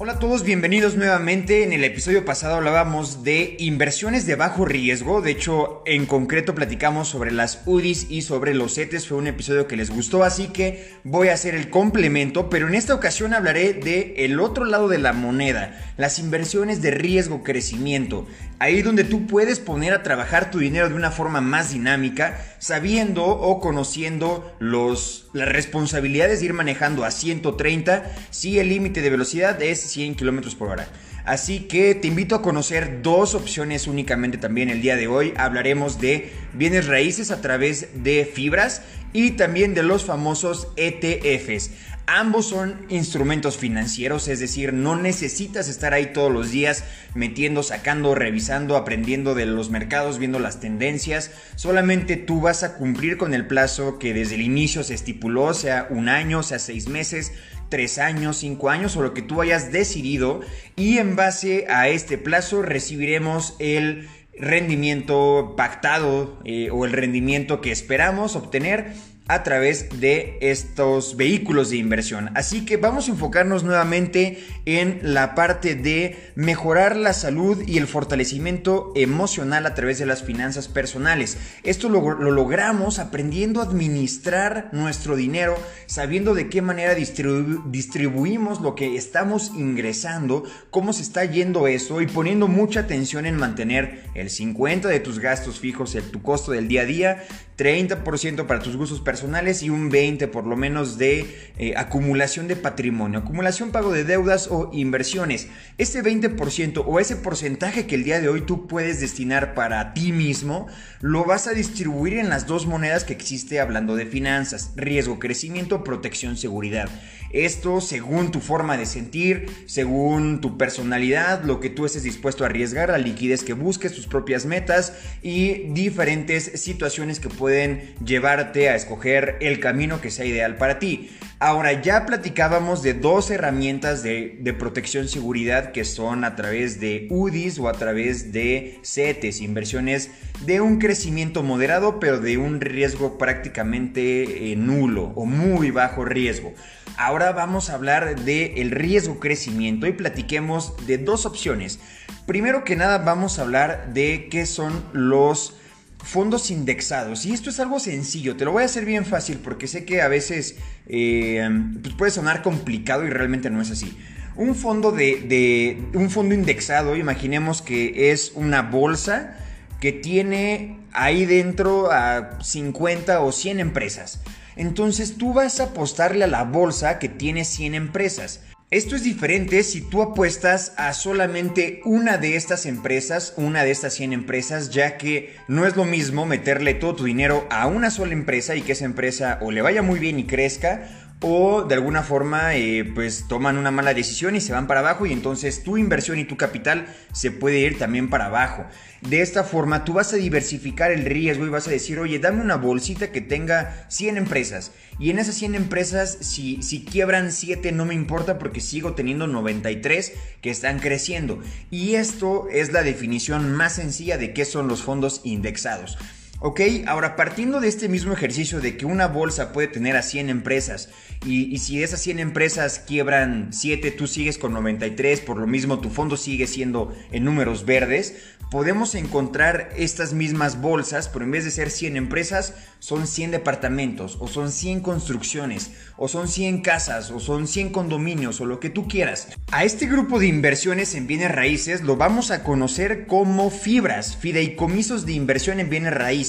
Hola a todos, bienvenidos nuevamente. En el episodio pasado hablábamos de inversiones de bajo riesgo. De hecho, en concreto platicamos sobre las UDIs y sobre los CETES. Fue un episodio que les gustó, así que voy a hacer el complemento. Pero en esta ocasión hablaré de el otro lado de la moneda, las inversiones de riesgo crecimiento. Ahí donde tú puedes poner a trabajar tu dinero de una forma más dinámica, sabiendo o conociendo los, las responsabilidades de ir manejando a 130 si el límite de velocidad es 100 km por hora. Así que te invito a conocer dos opciones únicamente también el día de hoy. Hablaremos de bienes raíces a través de fibras y también de los famosos ETFs. Ambos son instrumentos financieros, es decir, no necesitas estar ahí todos los días metiendo, sacando, revisando, aprendiendo de los mercados, viendo las tendencias. Solamente tú vas a cumplir con el plazo que desde el inicio se estipuló, sea un año, sea seis meses, tres años, cinco años o lo que tú hayas decidido. Y en base a este plazo recibiremos el rendimiento pactado eh, o el rendimiento que esperamos obtener a través de estos vehículos de inversión. Así que vamos a enfocarnos nuevamente en la parte de mejorar la salud y el fortalecimiento emocional a través de las finanzas personales. Esto lo, logramos aprendiendo a administrar nuestro dinero, sabiendo de qué manera distribuimos lo que estamos ingresando, cómo se está yendo eso y poniendo mucha atención en mantener el 50 de tus gastos fijos, el, tu costo del día a día, 30% para tus gustos personales y un 20% por lo menos de eh, acumulación de patrimonio, acumulación pago de deudas o inversiones. Este 20% o ese porcentaje que el día de hoy tú puedes destinar para ti mismo, lo vas a distribuir en las dos monedas que existe hablando de finanzas, riesgo, crecimiento, protección, seguridad. Esto según tu forma de sentir, según tu personalidad, lo que tú estés dispuesto a arriesgar, la liquidez que busques, tus propias metas y diferentes situaciones que puedes pueden llevarte a escoger el camino que sea ideal para ti. Ahora, ya platicábamos de dos herramientas de, de protección seguridad que son a través de UDIs o a través de CETES, inversiones de un crecimiento moderado, pero de un riesgo prácticamente eh, nulo o muy bajo riesgo. Ahora vamos a hablar del el riesgo crecimiento y platiquemos de dos opciones. Primero que nada vamos a hablar de qué son los fondos indexados. Y esto es algo sencillo, te lo voy a hacer bien fácil porque sé que a veces eh, pues puede sonar complicado y realmente no es así. Un fondo de, un fondo indexado, imaginemos que es una bolsa que tiene ahí dentro a 50 o 100 empresas. Entonces tú vas a apostarle a la bolsa que tiene 100 empresas. Esto es diferente si tú apuestas a solamente una de estas empresas, una de estas 100 empresas, ya que no es lo mismo meterle todo tu dinero a una sola empresa y que esa empresa o le vaya muy bien y crezca, o de alguna forma eh, pues toman una mala decisión y se van para abajo y entonces tu inversión y tu capital se puede ir también para abajo. De esta forma tú vas a diversificar el riesgo y vas a decir, oye, dame una bolsita que tenga 100 empresas y en esas 100 empresas si, si quiebran 7 no me importa porque sigo teniendo 93 que están creciendo. Y esto es la definición más sencilla de qué son los fondos indexados. Ok, ahora partiendo de este mismo ejercicio de que una bolsa puede tener a 100 empresas y, si esas 100 empresas quiebran 7, tú sigues con 93, por lo mismo tu fondo sigue siendo en números verdes, podemos encontrar estas mismas bolsas, pero en vez de ser 100 empresas, son 100 departamentos, o son 100 construcciones, o son 100 casas, o son 100 condominios, o lo que tú quieras. A este grupo de inversiones en bienes raíces lo vamos a conocer como fibras, fideicomisos de inversión en bienes raíces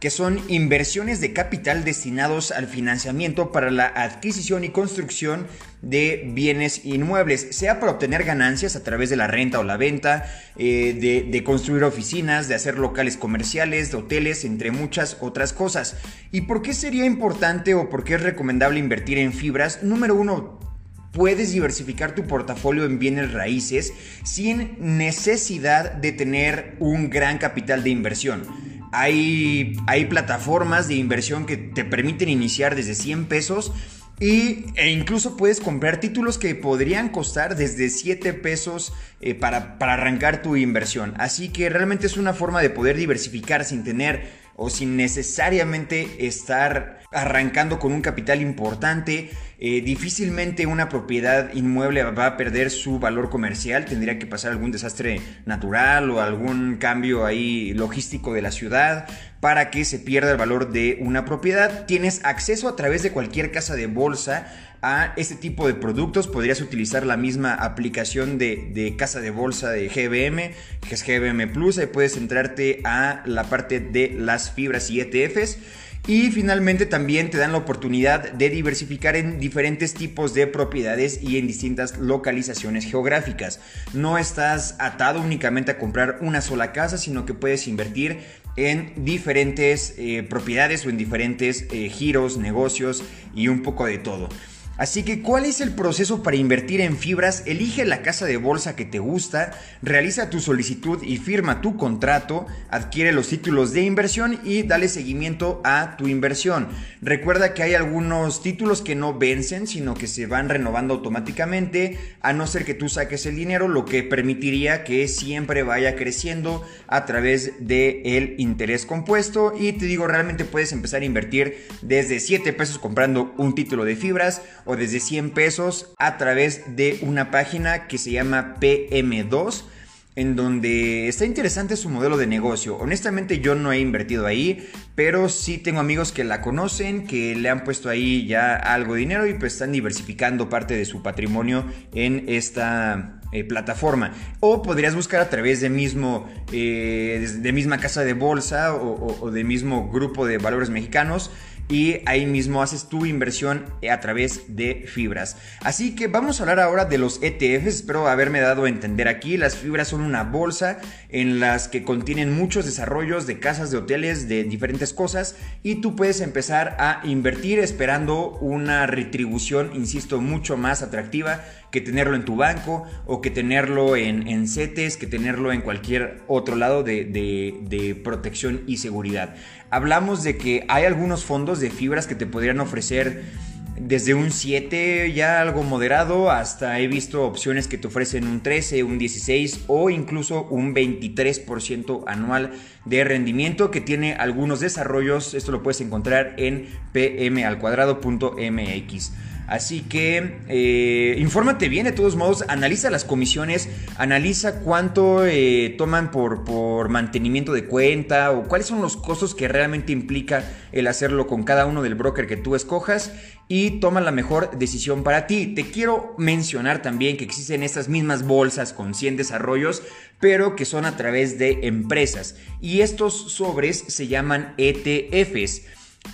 que son inversiones de capital destinados al financiamiento para la adquisición y construcción de bienes inmuebles, sea para obtener ganancias a través de la renta o la venta, eh, de, construir oficinas, de hacer locales comerciales, de hoteles, entre muchas otras cosas. ¿Y por qué sería importante o por qué es recomendable invertir en fibras? Número uno, puedes diversificar tu portafolio en bienes raíces sin necesidad de tener un gran capital de inversión. Hay, hay plataformas de inversión que te permiten iniciar desde 100 pesos y, e incluso puedes comprar títulos que podrían costar desde 7 pesos eh, para, para arrancar tu inversión. Así que realmente es una forma de poder diversificar sin tener o sin necesariamente estar arrancando con un capital importante. Eh, difícilmente una propiedad inmueble va a perder su valor comercial, tendría que pasar algún desastre natural o algún cambio ahí logístico de la ciudad para que se pierda el valor de una propiedad. Tienes acceso a través de cualquier casa de bolsa a este tipo de productos. Podrías utilizar la misma aplicación de, de, casa de bolsa de GBM, que es GBM Plus. Ahí puedes entrarte a la parte de las fibras y ETFs. Y finalmente también te dan la oportunidad de diversificar en diferentes tipos de propiedades y en distintas localizaciones geográficas. No estás atado únicamente a comprar una sola casa, sino que puedes invertir en diferentes eh, propiedades o en diferentes eh, giros, negocios y un poco de todo. Así que, ¿cuál es el proceso para invertir en fibras? Elige la casa de bolsa que te gusta, realiza tu solicitud y firma tu contrato, adquiere los títulos de inversión y dale seguimiento a tu inversión. Recuerda que hay algunos títulos que no vencen, sino que se van renovando automáticamente, a no ser que tú saques el dinero, lo que permitiría que siempre vaya creciendo a través del el interés compuesto. Y te digo, realmente puedes empezar a invertir desde 7 pesos comprando un título de fibras o desde 100 pesos a través de una página que se llama PM2 en donde está interesante su modelo de negocio. Honestamente yo no he invertido ahí, pero sí tengo amigos que la conocen, que le han puesto ahí ya algo de dinero y pues están diversificando parte de su patrimonio en esta eh, plataforma. O podrías buscar a través de mismo eh, de misma casa de bolsa o, o de mismo grupo de valores mexicanos y ahí mismo haces tu inversión a través de fibras. Así que vamos a hablar ahora de los ETFs, espero haberme dado a entender aquí. Las fibras son una bolsa en las que contienen muchos desarrollos de casas, de hoteles, de diferentes cosas y tú puedes empezar a invertir esperando una retribución, insisto, mucho más atractiva que tenerlo en tu banco o que tenerlo en, en CETES, que tenerlo en cualquier otro lado de, de protección y seguridad hablamos de que hay algunos fondos de fibras que te podrían ofrecer desde un 7 ya algo moderado hasta he visto opciones que te ofrecen un 13, un 16 o incluso un 23% anual de rendimiento que tiene algunos desarrollos. Esto lo puedes encontrar en pmalcuadrado.mx. Así que eh, infórmate bien de todos modos, analiza las comisiones, analiza cuánto eh, toman por, por mantenimiento de cuenta o cuáles son los costos que realmente implica el hacerlo con cada uno del broker que tú escojas y toma la mejor decisión para ti. Te quiero mencionar también que existen estas mismas bolsas con 100 desarrollos, pero que son a través de empresas y estos sobres se llaman ETFs.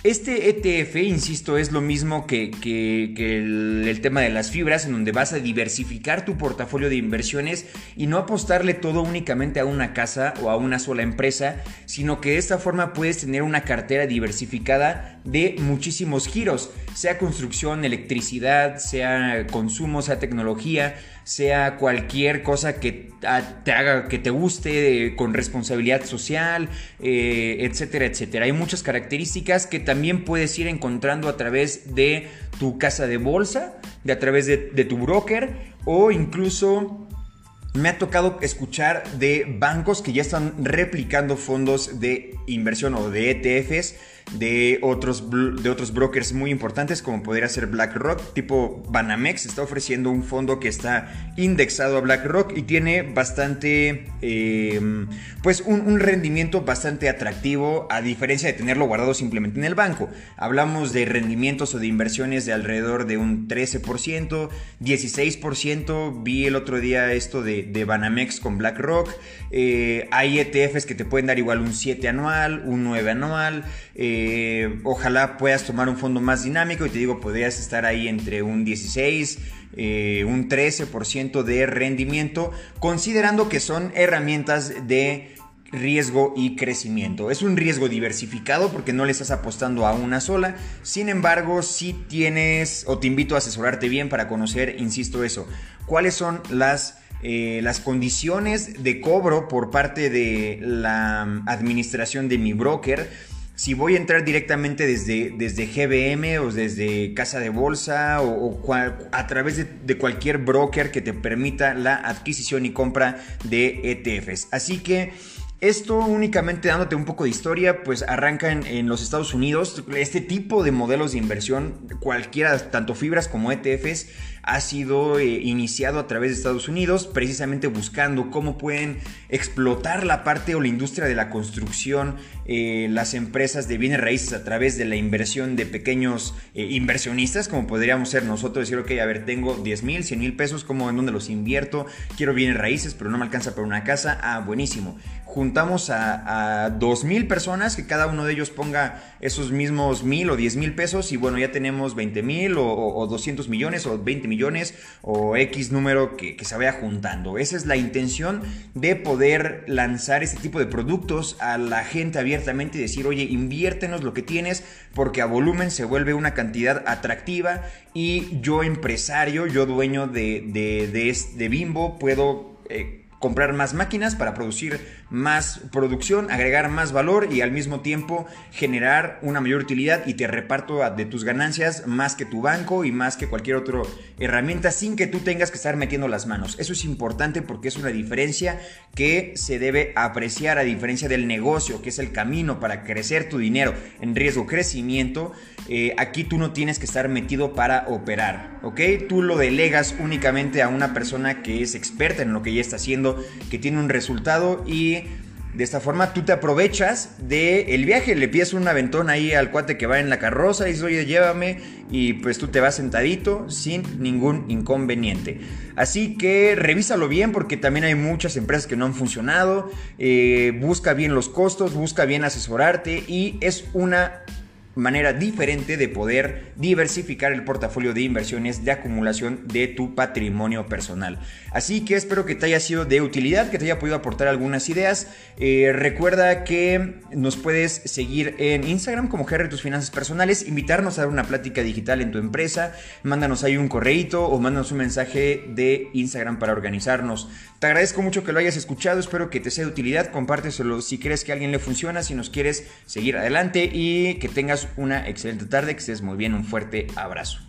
Este ETF, insisto, es lo mismo que, el, tema de las fibras, en donde vas a diversificar tu portafolio de inversiones y no apostarle todo únicamente a una casa o a una sola empresa, sino que de esta forma puedes tener una cartera diversificada de muchísimos giros, sea construcción, electricidad, sea consumo, sea tecnología, sea cualquier cosa que te haga que te guste con responsabilidad social, eh, etcétera, etcétera. Hay muchas características que también puedes ir encontrando a través de tu casa de bolsa, de a través de, de tu broker o incluso me ha tocado escuchar de bancos que ya están replicando fondos de inversión o de ETFs de otros, de otros brokers muy importantes como podría ser BlackRock, tipo Banamex está ofreciendo un fondo que está indexado a BlackRock y tiene bastante, em, pues un, rendimiento bastante atractivo a diferencia de tenerlo guardado simplemente en el banco. Hablamos de rendimientos o de inversiones de alrededor de un 13%, 16%, vi el otro día esto de, de Banamex con BlackRock, eh, hay ETFs que te pueden dar igual un 7 anual, un 9 anual, eh, ojalá puedas tomar un fondo más dinámico y te digo, podrías estar ahí entre un 16, eh, un 13% de rendimiento, considerando que son herramientas de riesgo y crecimiento. Es un riesgo diversificado porque no le estás apostando a una sola. Sin embargo, si tienes o te invito a asesorarte bien para conocer, insisto eso, cuáles son las eh, las condiciones de cobro por parte de la administración de mi broker. Si voy a entrar directamente desde, desde GBM o desde casa de bolsa o, a través de, de, cualquier broker que te permita la adquisición y compra de ETFs. Así que Esto únicamente dándote un poco de historia, pues arranca en, los Estados Unidos. Este tipo de modelos de inversión, cualquiera, tanto fibras como ETFs, ha sido eh, iniciado a través de Estados Unidos, precisamente buscando cómo pueden explotar la parte o la industria de la construcción, eh, las empresas de bienes raíces a través de la inversión de pequeños eh, inversionistas, como podríamos ser nosotros, decir, ok, a ver, tengo 10 mil, 100 mil pesos, ¿cómo en dónde los invierto? Quiero bienes raíces, pero no me alcanza para una casa. Ah, buenísimo juntamos a, 2 mil personas, que cada uno de ellos ponga esos mismos mil o 10 mil pesos y bueno, ya tenemos 20 mil o, 200 millones o 20 millones o X número que, se vaya juntando. Esa es la intención de poder lanzar este tipo de productos a la gente abiertamente y decir, oye, inviértenos lo que tienes porque a volumen se vuelve una cantidad atractiva y yo empresario, yo dueño de, de, de, de Bimbo, puedo... Eh, comprar más máquinas para producir más producción, agregar más valor y al mismo tiempo generar una mayor utilidad y te reparto de tus ganancias más que tu banco y más que cualquier otra herramienta sin que tú tengas que estar metiendo las manos. Eso es importante porque es una diferencia que se debe apreciar a diferencia del negocio, que es el camino para crecer tu dinero en riesgo crecimiento. Eh, aquí tú no tienes que estar metido para operar, ¿ok? Tú lo delegas únicamente a una persona que es experta en lo que ya está haciendo que tiene un resultado y de esta forma tú te aprovechas del el viaje, le pides un aventón ahí al cuate que va en la carroza y dices, oye, llévame y pues tú te vas sentadito sin ningún inconveniente. Así que revísalo bien porque también hay muchas empresas que no han funcionado, eh, busca bien los costos, busca bien asesorarte y es una manera diferente de poder diversificar el portafolio de inversiones de acumulación de tu patrimonio personal. Así que espero que te haya sido de utilidad, que te haya podido aportar algunas ideas. Eh, recuerda que nos puedes seguir en Instagram como Jerry Tus Finanzas Personales, invitarnos a dar una plática digital en tu empresa, mándanos ahí un correíto o mándanos un mensaje de Instagram para organizarnos. Te agradezco mucho que lo hayas escuchado, espero que te sea de utilidad, compárteselo si crees que a alguien le funciona, si nos quieres seguir adelante y que una excelente tarde, que estés muy bien, un fuerte abrazo.